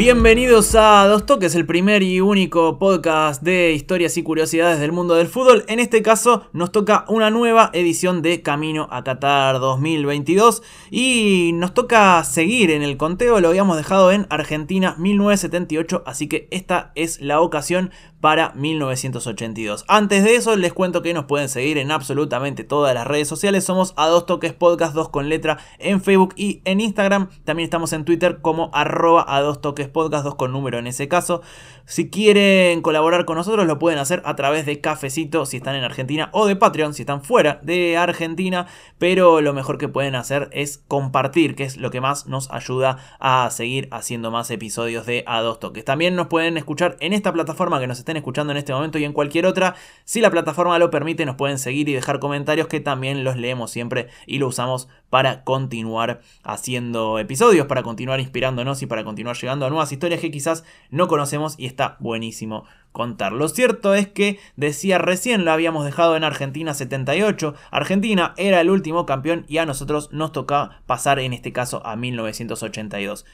Bienvenidos a Dos Toques, el primer y único podcast de historias y curiosidades del mundo del fútbol. En este caso nos toca una nueva edición de Camino a Qatar 2022 y nos toca seguir en el conteo, lo habíamos dejado en Argentina 1978, así que esta es la ocasión para 1982. Antes de eso les cuento que nos pueden seguir en absolutamente todas las redes sociales. Somos a dos toques podcast 2 con letra en Facebook y en Instagram. También estamos en Twitter como arroba a dos toques podcast 2 con número en ese caso. Si quieren colaborar con nosotros lo pueden hacer a través de Cafecito si están en Argentina o de Patreon si están fuera de Argentina. Pero lo mejor que pueden hacer es compartir, que es lo que más nos ayuda a seguir haciendo más episodios de A dos toques. También nos pueden escuchar en esta plataforma que nos está escuchando en este momento y en cualquier otra. Si la plataforma lo permite, nos pueden seguir y dejar comentarios que también los leemos siempre y lo usamos para continuar haciendo episodios, para continuar inspirándonos y para continuar llegando a nuevas historias que quizás no conocemos y está buenísimo contar. Lo cierto es que decía recién lo habíamos dejado en Argentina 78. Argentina era el último campeón y a nosotros nos toca pasar en este caso a 1982.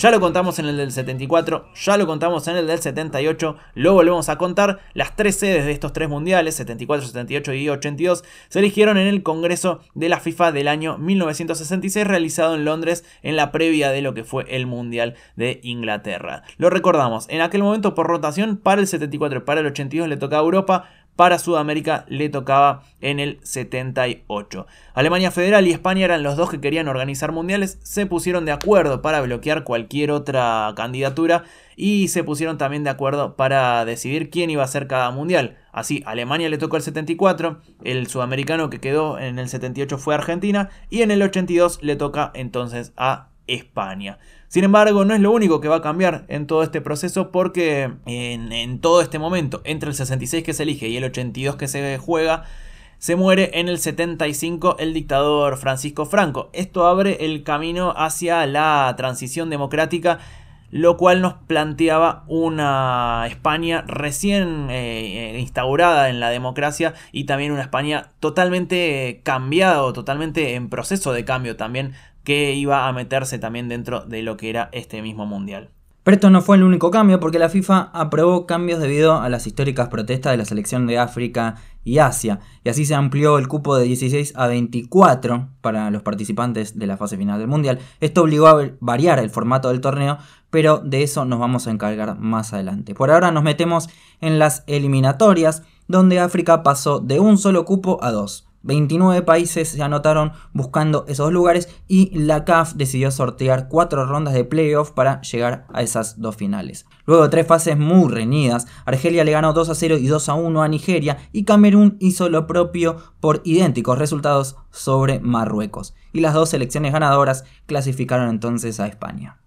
Ya lo contamos en el del 74, ya lo contamos en el del 78, lo volvemos a contar. Las tres sedes de estos tres mundiales, 74, 78 y 82, se eligieron en el Congreso de la FIFA del año 1966 realizado en Londres en la previa de lo que fue el Mundial de Inglaterra. Lo recordamos, en aquel momento por rotación para el 74 y para el 82 le tocaba Europa, para Sudamérica le tocaba en el 78. Alemania Federal y España eran los dos que querían organizar mundiales, se pusieron de acuerdo para bloquear cualquier otra candidatura y se pusieron también de acuerdo para decidir quién iba a ser cada mundial. Así, Alemania le tocó el 74, el sudamericano que quedó en el 78 fue Argentina y en el 82 le toca entonces a España. Sin embargo, no es lo único que va a cambiar en todo este proceso porque en, todo este momento, entre el 66 que se elige y el 82 que se juega, se muere en el 75 el dictador Francisco Franco. Esto abre el camino hacia la transición democrática, lo cual nos planteaba una España recién eh, instaurada en la democracia y también una España totalmente cambiada o totalmente en proceso de cambio también que iba a meterse también dentro de lo que era este mismo mundial. Pero esto no fue el único cambio porque la FIFA aprobó cambios debido a las históricas protestas de la selección de África y Asia, y así se amplió el cupo de 16 a 24 para los participantes de la fase final del Mundial. Esto obligó a variar el formato del torneo, pero de eso nos vamos a encargar más adelante. Por ahora nos metemos en las eliminatorias, donde África pasó de un solo cupo a dos. 29 países se anotaron buscando esos lugares y la CAF decidió sortear cuatro rondas de playoff para llegar a esas dos finales. Luego de tres fases muy reñidas, Argelia le ganó 2 a 0 y 2 a 1 a Nigeria y Camerún hizo lo propio por idénticos resultados sobre Marruecos. Y las dos selecciones ganadoras clasificaron entonces a España.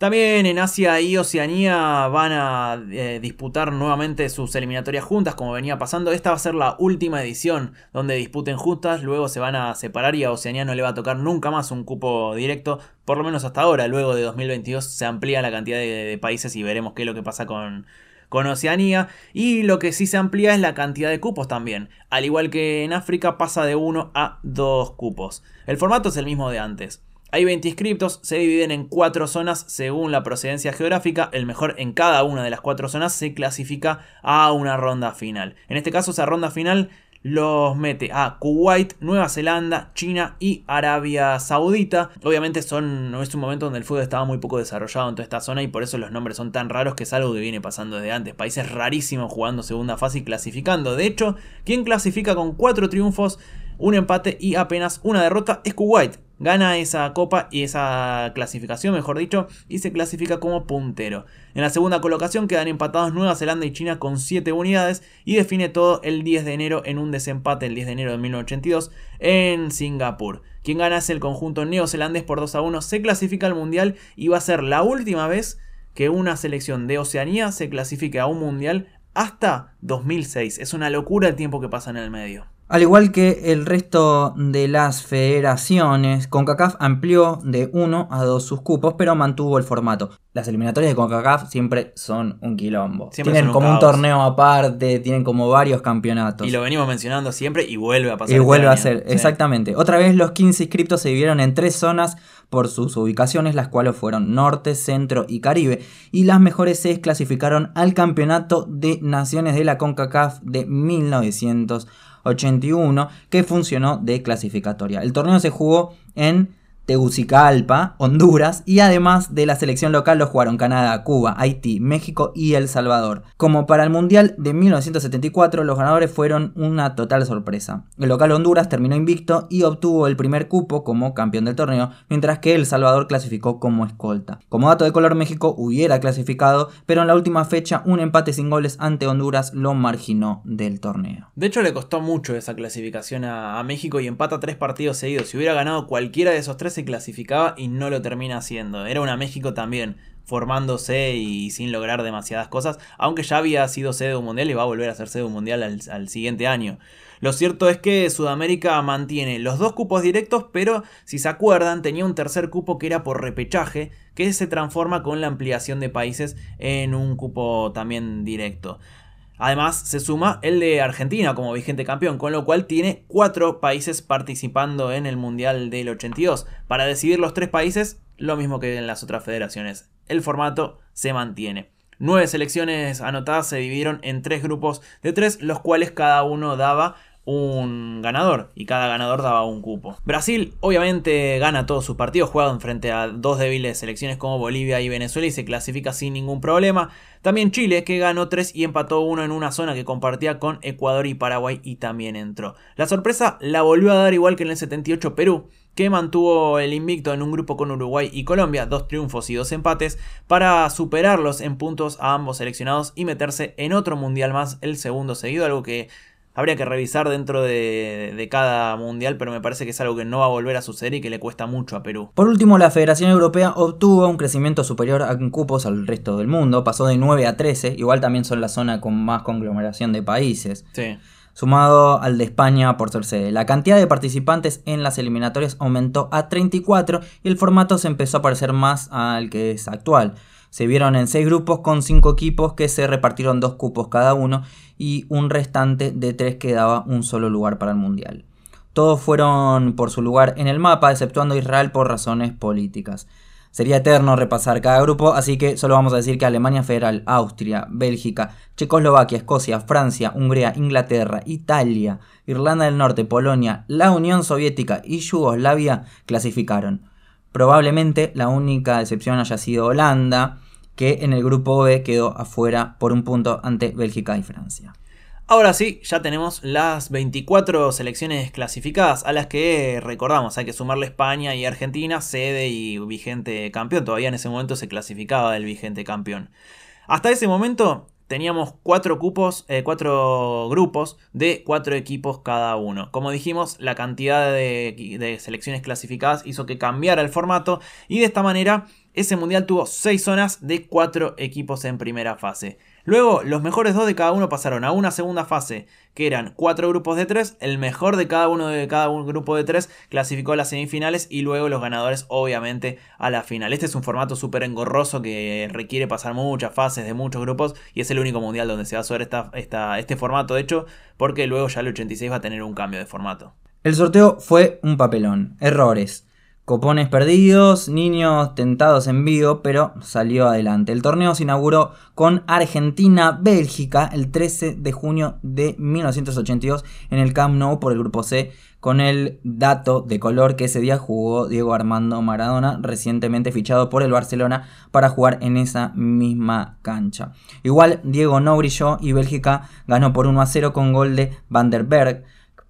También en Asia y Oceanía van a eh, disputar nuevamente sus eliminatorias juntas, como venía pasando. Esta va a ser la última edición donde disputen juntas, luego se van a separar y a Oceanía no le va a tocar nunca más un cupo directo, por lo menos hasta ahora. Luego de 2022 se amplía la cantidad de, países y veremos qué es lo que pasa con, con Oceanía. Y lo que sí se amplía es la cantidad de cupos también. Al igual que en África pasa de 1 a 2 cupos. El formato es el mismo de antes. Hay 20 inscriptos, se dividen en 4 zonas según la procedencia geográfica. El mejor en cada una de las 4 zonas se clasifica a una ronda final. En este caso, esa ronda final los mete a Kuwait, Nueva Zelanda, China y Arabia Saudita. Obviamente son, es un momento donde el fútbol estaba muy poco desarrollado en toda esta zona y por eso los nombres son tan raros que es algo que viene pasando desde antes. Países rarísimos jugando segunda fase y clasificando. De hecho, quien clasifica con 4 triunfos, un empate y apenas una derrota es Kuwait gana esa copa y esa clasificación, mejor dicho, y se clasifica como puntero. En la segunda colocación quedan empatados Nueva Zelanda y China con 7 unidades y define todo el 10 de enero en un desempate el 10 de enero de 1982 en Singapur. Quien gana es el conjunto neozelandés por 2 a 1, se clasifica al mundial y va a ser la última vez que una selección de Oceanía se clasifique a un mundial hasta 2006. Es una locura el tiempo que pasa en el medio. Al igual que el resto de las federaciones, CONCACAF amplió de 1 a 2 sus cupos, pero mantuvo el formato. Las eliminatorias de CONCACAF siempre son un quilombo. tienen como un torneo aparte, tienen como varios campeonatos. Y lo venimos mencionando siempre y vuelve a pasar. Y este vuelve a ser, exactamente. Otra vez los 15 inscriptos se dividieron en tres zonas por sus ubicaciones, las cuales fueron Norte, Centro y Caribe. Y las mejores seis clasificaron al Campeonato de Naciones de la CONCACAF de 1900. 81 que funcionó de clasificatoria. El torneo se jugó en Tegucigalpa, Honduras, y además de la selección local lo jugaron Canadá, Cuba, Haití, México y El Salvador. Como para el Mundial de 1974, los ganadores fueron una total sorpresa. El local Honduras terminó invicto y obtuvo el primer cupo como campeón del torneo, mientras que El Salvador clasificó como escolta. Como dato de color, México hubiera clasificado, pero en la última fecha un empate sin goles ante Honduras lo marginó del torneo. De hecho, le costó mucho esa clasificación a, a México y empata tres partidos seguidos. Si hubiera ganado cualquiera de esos tres, clasificaba y no lo termina haciendo. Era una México también formándose y sin lograr demasiadas cosas, aunque ya había sido sede de un mundial y va a volver a ser sede de un mundial al, siguiente año. Lo cierto es que Sudamérica mantiene los dos cupos directos, pero si se acuerdan, tenía un tercer cupo que era por repechaje, que se transforma con la ampliación de países en un cupo también directo. Además, se suma el de Argentina como vigente campeón, con lo cual tiene cuatro países participando en el Mundial del 82. Para decidir los tres países, lo mismo que en las otras federaciones. El formato se mantiene. Nueve selecciones anotadas se dividieron en tres grupos de tres, los cuales cada uno daba un ganador y cada ganador daba un cupo. Brasil obviamente gana todos sus partidos, juega frente a dos débiles selecciones como Bolivia y Venezuela y se clasifica sin ningún problema. También Chile que ganó tres y empató uno en una zona que compartía con Ecuador y Paraguay y también entró. La sorpresa la volvió a dar igual que en el 78 Perú que mantuvo el invicto en un grupo con Uruguay y Colombia, dos triunfos y dos empates, para superarlos en puntos a ambos seleccionados y meterse en otro mundial más, el segundo seguido, algo que Habría que revisar dentro de, cada mundial, pero me parece que es algo que no va a volver a suceder y que le cuesta mucho a Perú. Por último, la Federación Europea obtuvo un crecimiento superior en cupos al resto del mundo, pasó de 9 a 13, igual también son la zona con más conglomeración de países. Sí. Sumado al de España por ser sede. La cantidad de participantes en las eliminatorias aumentó a 34 y el formato se empezó a parecer más al que es actual. Se vieron en seis grupos con cinco equipos que se repartieron dos cupos cada uno y un restante de tres que daba un solo lugar para el Mundial. Todos fueron por su lugar en el mapa, exceptuando Israel por razones políticas. Sería eterno repasar cada grupo, así que solo vamos a decir que Alemania Federal, Austria, Bélgica, Checoslovaquia, Escocia, Francia, Hungría, Inglaterra, Italia, Irlanda del Norte, Polonia, la Unión Soviética y Yugoslavia clasificaron. Probablemente la única excepción haya sido Holanda, que en el grupo B quedó afuera por un punto ante Bélgica y Francia. Ahora sí, ya tenemos las 24 selecciones clasificadas a las que recordamos, hay que sumarle España y Argentina, sede y vigente campeón. Todavía en ese momento se clasificaba el vigente campeón. Hasta ese momento teníamos cuatro cupos, eh, cuatro grupos de cuatro equipos cada uno. Como dijimos, la cantidad de, de, selecciones clasificadas hizo que cambiara el formato y de esta manera ese mundial tuvo seis zonas de cuatro equipos en primera fase. Luego, los mejores dos de cada uno pasaron a una segunda fase, que eran cuatro grupos de tres. El mejor de cada uno de cada un grupo de tres clasificó a las semifinales y luego los ganadores, obviamente, a la final. Este es un formato súper engorroso que requiere pasar muchas fases de muchos grupos y es el único mundial donde se va a usar esta, este formato, de hecho, porque luego ya el 86 va a tener un cambio de formato. El sorteo fue un papelón. Errores. Copones perdidos, niños tentados en vivo, pero salió adelante. El torneo se inauguró con Argentina-Bélgica el 13 de junio de 1982 en el Camp Nou por el grupo C, con el dato de color que ese día jugó Diego Armando Maradona, recientemente fichado por el Barcelona para jugar en esa misma cancha. Igual Diego no brilló y Bélgica ganó por 1 a 0 con gol de Van der Berg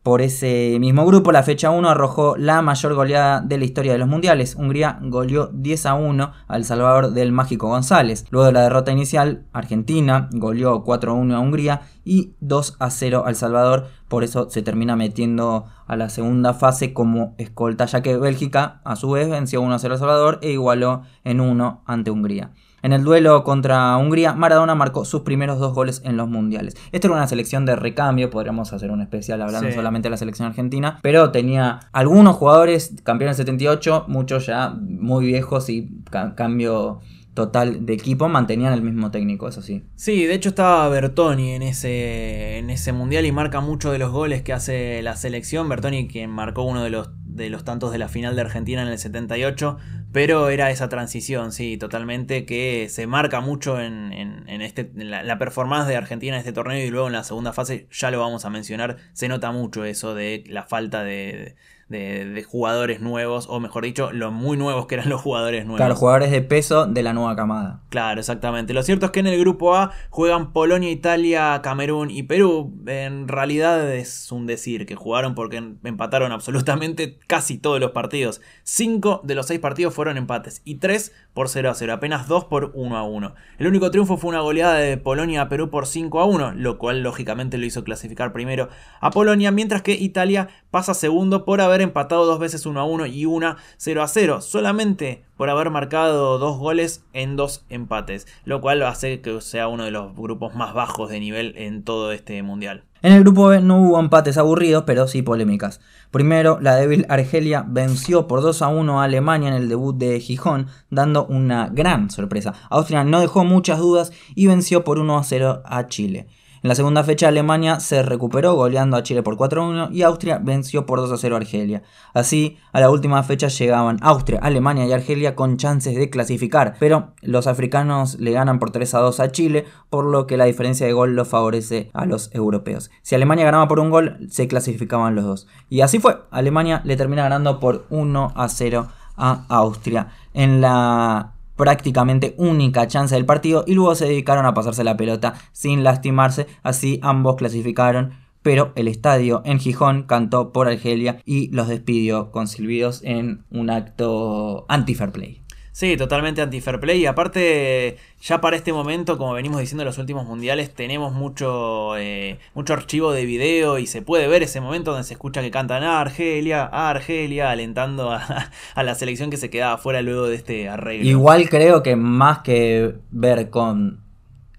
Por ese mismo grupo, la fecha 1 arrojó la mayor goleada de la historia de los mundiales. Hungría goleó 10 a 1 al Salvador del Mágico González. Luego de la derrota inicial, Argentina goleó 4 a 1 a Hungría y 2 a 0 al Salvador. Por eso se termina metiendo a la segunda fase como escolta, ya que Bélgica a su vez venció 1 a 0 al Salvador e igualó en 1 ante Hungría. En el duelo contra Hungría, Maradona marcó sus primeros dos goles en los mundiales. Esta era una selección de recambio, podríamos hacer un especial hablando solamente de la selección argentina, pero tenía algunos jugadores campeones 78, muchos ya muy viejos y cambio total de equipo mantenían el mismo técnico, eso sí. Sí, de hecho estaba Bertoni en ese, en ese mundial y marca mucho de los goles que hace la selección. Bertoni quien marcó uno de los, de los tantos de la final de Argentina en el 78, pero era esa transición, sí, totalmente, que se marca mucho en, en, este, la, performance de Argentina en este torneo y luego en la segunda fase, ya lo vamos a mencionar, se nota mucho eso de la falta de, jugadores nuevos, o mejor dicho, los muy nuevos que eran los jugadores nuevos. Claro, jugadores de peso de la nueva camada. Claro, exactamente. Lo cierto es que en el grupo A juegan Polonia, Italia, Camerún y Perú. En realidad es un decir que jugaron porque empataron absolutamente casi todos los partidos. Cinco de los seis partidos fueron empates y tres por 0 a 0, apenas dos por 1 a 1. El único triunfo fue una goleada de Polonia a Perú por 5 a 1, lo cual lógicamente lo hizo clasificar primero a Polonia, mientras que Italia pasa segundo por haber empatado dos veces 1 a 1 y una 0 a 0, solamente por haber marcado dos goles en dos empates, lo cual hace que sea uno de los grupos más bajos de nivel en todo este mundial. En el grupo B no hubo empates aburridos, pero sí polémicas. Primero, la débil Argelia venció por 2 a 1 a Alemania en el debut de Gijón, dando una gran sorpresa. Austria no dejó muchas dudas y venció por 1 a 0 a Chile. En la segunda fecha Alemania se recuperó goleando a Chile por 4-1 y Austria venció por 2-0 a Argelia. Así, a la última fecha llegaban Austria, Alemania y Argelia con chances de clasificar, pero los africanos le ganan por 3-2 a Chile, por lo que la diferencia de gol lo favorece a los europeos. Si Alemania ganaba por un gol, se clasificaban los dos. Y así fue, Alemania le termina ganando por 1-0 a Austria. En la prácticamente única chance del partido y luego se dedicaron a pasarse la pelota sin lastimarse, así ambos clasificaron pero el estadio en Gijón cantó por Argelia y los despidió con silbidos en un acto anti-fair play. Sí, totalmente anti-fair play. Y aparte, ya para este momento, como venimos diciendo en los últimos mundiales, tenemos mucho, eh, mucho archivo de video y se puede ver ese momento donde se escucha que cantan a Argelia, a Argelia, alentando a, a la selección que se quedaba fuera luego de este arreglo. Igual creo que más que ver con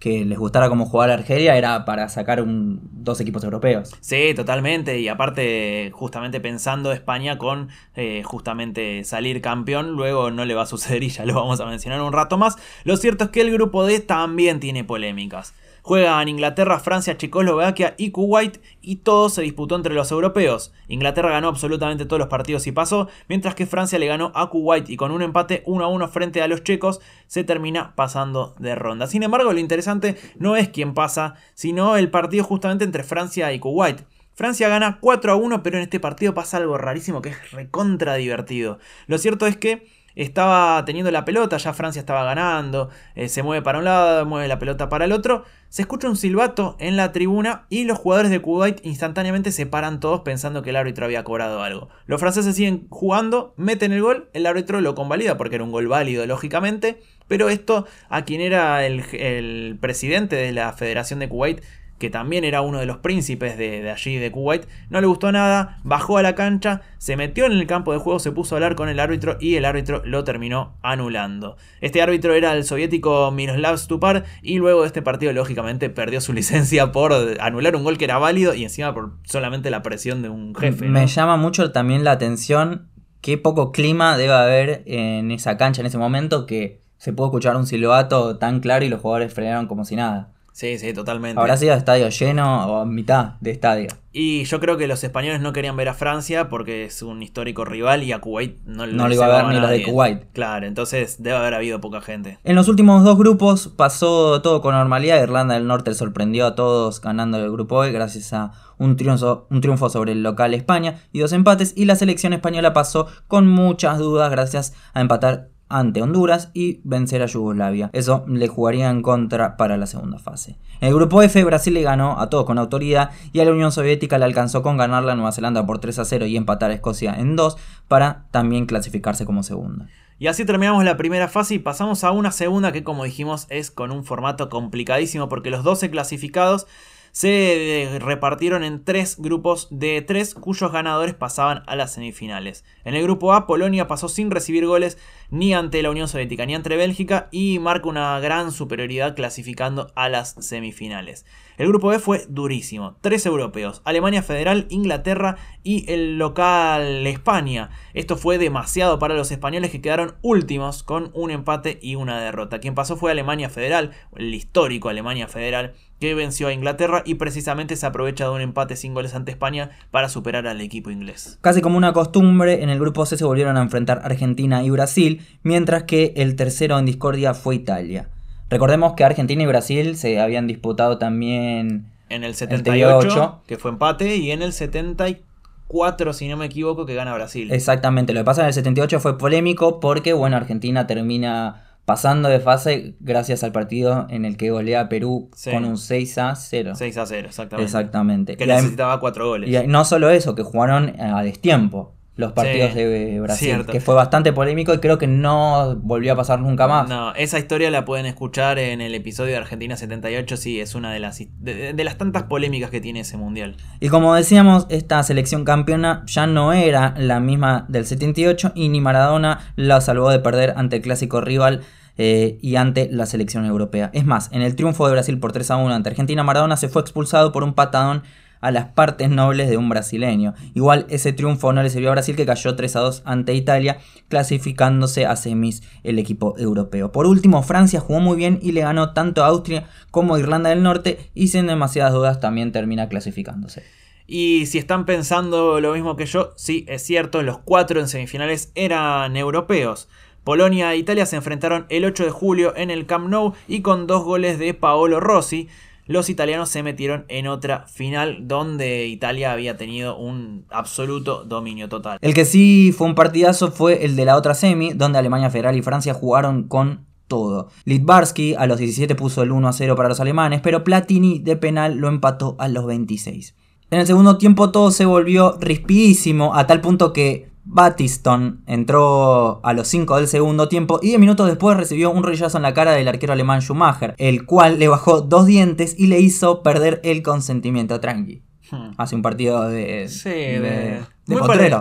que les gustara cómo jugaba Argelia era para sacar un, dos equipos europeos. Sí, totalmente. Y aparte, justamente pensando España con eh, justamente salir campeón, luego no le va a suceder y ya lo vamos a mencionar un rato más. Lo cierto es que el grupo D también tiene polémicas. Juegan Inglaterra, Francia, Checoslovaquia y Kuwait y todo se disputó entre los europeos. Inglaterra ganó absolutamente todos los partidos y pasó, mientras que Francia le ganó a Kuwait y con un empate 1 a 1 frente a los checos se termina pasando de ronda. Sin embargo, lo interesante no es quién pasa, sino el partido justamente entre Francia y Kuwait. Francia gana 4 a 1, pero en este partido pasa algo rarísimo que es recontra divertido. Lo cierto es que estaba teniendo la pelota, ya Francia estaba ganando, eh, se mueve para un lado, mueve la pelota para el otro, se escucha un silbato en la tribuna y los jugadores de Kuwait instantáneamente se paran todos pensando que el árbitro había cobrado algo. Los franceses siguen jugando, meten el gol, el árbitro lo convalida porque era un gol válido lógicamente, pero esto a quien era el, el presidente de la Federación de Kuwait que también era uno de los príncipes de, allí de Kuwait, no le gustó nada, bajó a la cancha, se metió en el campo de juego, se puso a hablar con el árbitro y el árbitro lo terminó anulando. Este árbitro era el soviético Miroslav Stupar y luego de este partido lógicamente perdió su licencia por anular un gol que era válido y encima por solamente la presión de un jefe. Me llama mucho también la atención qué poco clima debe haber en esa cancha en ese momento que se pudo escuchar un silbato tan claro y los jugadores frenaron como si nada. Sí, sí, totalmente. Habrá sido estadio lleno o mitad de estadio. Y yo creo que los españoles no querían ver a Francia porque es un histórico rival y a Kuwait no, no le iba a ver ni los de Kuwait. Claro, entonces debe haber habido poca gente. En los últimos dos grupos pasó todo con normalidad. Irlanda del Norte sorprendió a todos ganando el grupo E gracias a un triunfo, un triunfo sobre el local España y dos empates. Y la selección española pasó con muchas dudas gracias a empatar ante Honduras y vencer a Yugoslavia. Eso le jugaría en contra para la segunda fase. En el grupo F, Brasil le ganó a todos con autoridad y a la Unión Soviética le alcanzó con ganar la Nueva Zelanda por 3 a 0 y empatar a Escocia en 2 para también clasificarse como segunda. Y así terminamos la primera fase y pasamos a una segunda que como dijimos es con un formato complicadísimo porque los 12 clasificados se repartieron en tres grupos de tres cuyos ganadores pasaban a las semifinales. En el grupo A, Polonia pasó sin recibir goles ni ante la Unión Soviética ni ante Bélgica y marca una gran superioridad clasificando a las semifinales. El grupo B fue durísimo, tres europeos, Alemania Federal, Inglaterra y el local España. Esto fue demasiado para los españoles que quedaron últimos con un empate y una derrota. Quien pasó fue Alemania Federal, el histórico Alemania Federal, que venció a Inglaterra y precisamente se aprovecha de un empate sin goles ante España para superar al equipo inglés. Casi como una costumbre, en el grupo C se volvieron a enfrentar Argentina y Brasil, mientras que el tercero en discordia fue Italia. Recordemos que Argentina y Brasil se habían disputado también en el 78, que fue empate, y en el 74, si no me equivoco, que gana Brasil. Exactamente, lo que pasa en el 78 fue polémico porque, bueno, Argentina termina pasando de fase gracias al partido en el que golea a Perú con un 6 a 0. 6 a 0, exactamente. Exactamente. Que necesitaba 4 goles. Y no solo eso, que jugaron a destiempo los partidos de Brasil, que fue bastante polémico y creo que no volvió a pasar nunca más. No, esa historia la pueden escuchar en el episodio de Argentina 78, sí, es una de las, de, de las tantas polémicas que tiene ese mundial. Y como decíamos, esta selección campeona ya no era la misma del 78 y ni Maradona la salvó de perder ante el clásico rival eh, y ante la selección europea. Es más, en el triunfo de Brasil por 3 a 1 ante Argentina, Maradona se fue expulsado por un patadón a las partes nobles de un brasileño. Igual ese triunfo no le sirvió a Brasil que cayó 3 a 2 ante Italia, clasificándose a semis el equipo europeo. Por último, Francia jugó muy bien y le ganó tanto a Austria como a Irlanda del Norte y sin demasiadas dudas también termina clasificándose. Y si están pensando lo mismo que yo, sí, es cierto, los cuatro en semifinales eran europeos. Polonia e Italia se enfrentaron el 8 de julio en el Camp Nou y con dos goles de Paolo Rossi, los italianos se metieron en otra final donde Italia había tenido un absoluto dominio total. El que sí fue un partidazo fue el de la otra semi, donde Alemania Federal y Francia jugaron con todo. Litvarsky a los 17 puso el 1 a 0 para los alemanes, pero Platini de penal lo empató a los 26. En el segundo tiempo todo se volvió rispidísimo, a tal punto que Battiston entró a los 5 del segundo tiempo y 10 minutos después recibió un rodillazo en la cara del arquero alemán Schumacher, el cual le bajó dos dientes y le hizo perder el consentimiento tranqui. Hmm. Hace un partido de, sí, de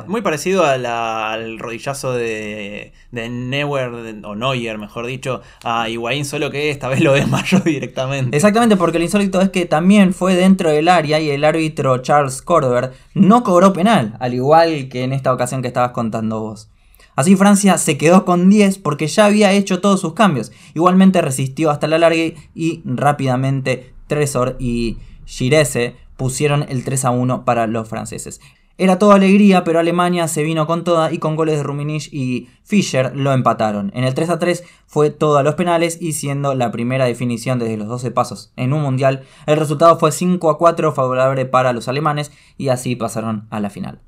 muy, parecido al rodillazo de, de Neuer, o Neuer, mejor dicho, a Higuaín, solo que esta vez lo desmayó directamente. Exactamente, porque lo insólito es que también fue dentro del área y el árbitro Charles Cordover no cobró penal, al igual que en esta ocasión que estabas contando vos. Así Francia se quedó con 10 porque ya había hecho todos sus cambios. Igualmente resistió hasta la larga y rápidamente Tresor y Girese pusieron el 3 a 1 para los franceses. Era toda alegría, pero Alemania se vino con toda y con goles de Ruminich y Fischer lo empataron. En el 3 a 3 fue todo a los penales y siendo la primera definición desde los 12 pasos en un mundial, el resultado fue 5 a 4 favorable para los alemanes y así pasaron a la final.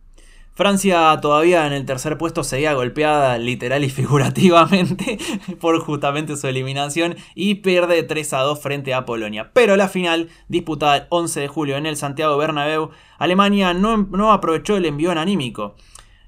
Francia todavía en el tercer puesto seguía golpeada literal y figurativamente por justamente su eliminación y pierde 3 a 2 frente a Polonia. Pero la final, disputada el 11 de julio en el Santiago Bernabéu, Alemania no, no aprovechó el envío anímico.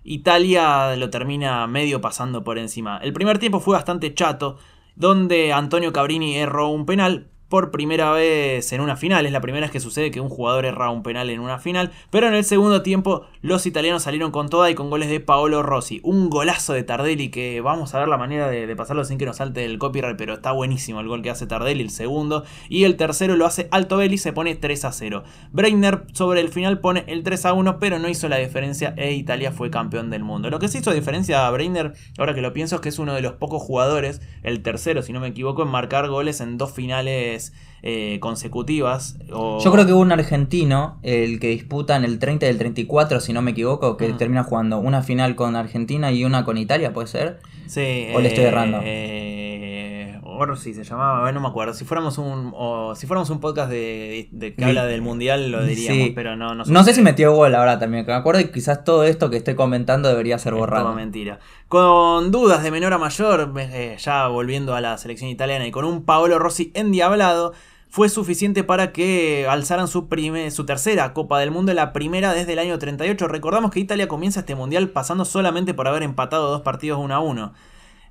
Italia lo termina medio pasando por encima. El primer tiempo fue bastante chato, donde Antonio Cabrini erró un penal, por primera vez en una final. Es la primera vez que sucede que un jugador erra un penal en una final. Pero en el segundo tiempo los italianos salieron con toda y con goles de Paolo Rossi. Un golazo de Tardelli que vamos a ver la manera de, pasarlo sin que nos salte el copyright. Pero está buenísimo el gol que hace Tardelli, el segundo. Y el tercero lo hace Alto Belli, se pone 3 a 0. Breitner sobre el final pone el 3 a 1, pero no hizo la diferencia e Italia fue campeón del mundo. Lo que sí hizo diferencia a Breitner, ahora que lo pienso, es que es uno de los pocos jugadores, el tercero si no me equivoco, en marcar goles en dos finales eh, consecutivas. Yo creo que hubo un argentino, el que disputa en el 30 y el 34, si no me equivoco, que termina jugando una final con Argentina y una con Italia, ¿puede ser? Sí. ¿O le estoy errando? Eh, Orsi se llamaba, no me acuerdo. Si fuéramos un, si fuéramos un podcast de, que habla del mundial, lo diríamos, pero no. No, no sé si metió gol ahora también, que me acuerdo y quizás todo esto que estoy comentando debería ser borrado. Es mentira. Con dudas de menor a mayor, eh, ya volviendo a la selección italiana y con un Paolo Rossi endiablado fue suficiente para que alzaran su, su tercera Copa del Mundo, la primera desde el año 38. Recordamos que Italia comienza este mundial pasando solamente por haber empatado dos partidos 1 a 1.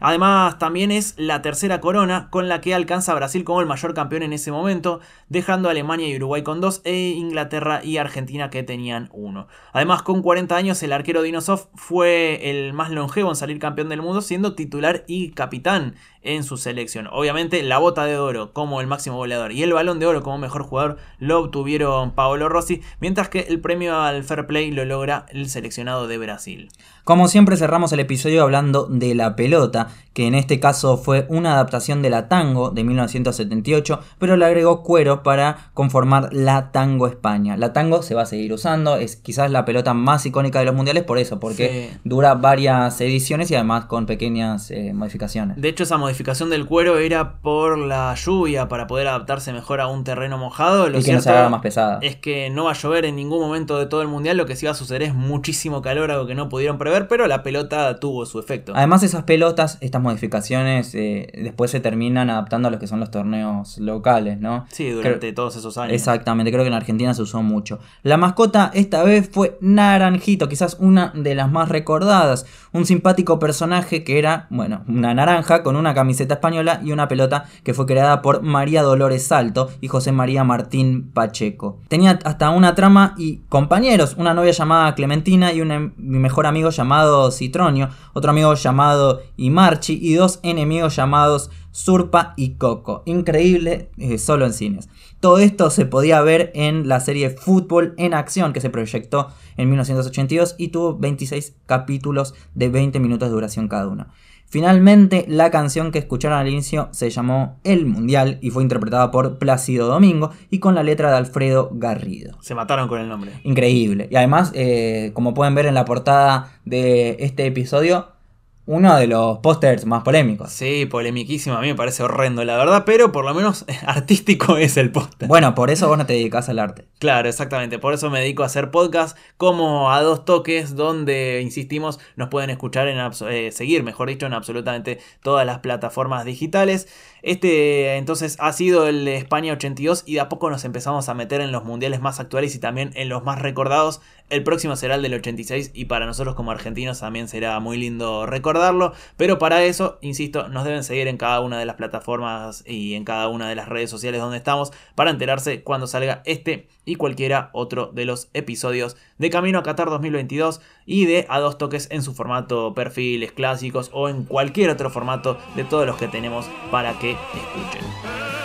Además, también es la tercera corona con la que alcanza Brasil como el mayor campeón en ese momento, dejando a Alemania y Uruguay con dos e Inglaterra y Argentina que tenían uno. Además, con 40 años, el arquero Dinosov fue el más longevo en salir campeón del mundo, siendo titular y capitán en su selección. Obviamente la bota de oro como el máximo goleador y el balón de oro como mejor jugador lo obtuvieron Paolo Rossi, mientras que el premio al Fair Play lo logra el seleccionado de Brasil. Como siempre cerramos el episodio hablando de la pelota, que en este caso fue una adaptación de la tango de 1978, pero le agregó cuero para conformar la tango España. La tango se va a seguir usando, es quizás la pelota más icónica de los mundiales por eso, porque dura varias ediciones y además con pequeñas eh, modificaciones. De hecho esa modificación del cuero era por la lluvia para poder adaptarse mejor a un terreno mojado. Lo y que no se haga más pesada. Es que no va a llover en ningún momento de todo el mundial, lo que sí va a suceder es muchísimo calor, algo que no pudieron prever pero la pelota tuvo su efecto. Además, esas pelotas, estas modificaciones, eh, después se terminan adaptando a lo que son los torneos locales, ¿no? Sí, durante todos esos años. Exactamente, creo que en Argentina se usó mucho. La mascota esta vez fue Naranjito, quizás una de las más recordadas. Un simpático personaje que era, bueno, una naranja con una camiseta española y una pelota que fue creada por María Dolores Salto y José María Martín Pacheco. Tenía hasta una trama y compañeros, una novia llamada Clementina y un mejor amigo llamado llamado Citronio, otro amigo llamado Imarchi y dos enemigos llamados Surpa y Coco. Increíble, eh, solo en cines. Todo esto se podía ver en la serie Fútbol en Acción que se proyectó en 1982 y tuvo 26 capítulos de 20 minutos de duración cada uno. Finalmente, la canción que escucharon al inicio se llamó El Mundial y fue interpretada por Plácido Domingo y con la letra de Alfredo Garrido. Se mataron con el nombre. Increíble. Y además, eh, como pueden ver en la portada de este episodio, uno de los pósters más polémicos. Sí, polemiquísimo, a mí me parece horrendo, la verdad, pero por lo menos artístico es el póster. Bueno, por eso vos no te dedicas al arte. Claro, exactamente, por eso me dedico a hacer podcast como a dos toques donde, insistimos, nos pueden escuchar en eh, seguir, mejor dicho, en absolutamente todas las plataformas digitales. Este entonces ha sido el España 82 y de a poco nos empezamos a meter en los mundiales más actuales y también en los más recordados. El próximo será el del 86 y para nosotros como argentinos también será muy lindo recordarlo. Pero para eso, insisto, nos deben seguir en cada una de las plataformas y en cada una de las redes sociales donde estamos para enterarse cuando salga este y cualquiera otro de los episodios de Camino a Qatar 2022 y de A dos toques en su formato perfiles clásicos o en cualquier otro formato de todos los que tenemos para que escuchen.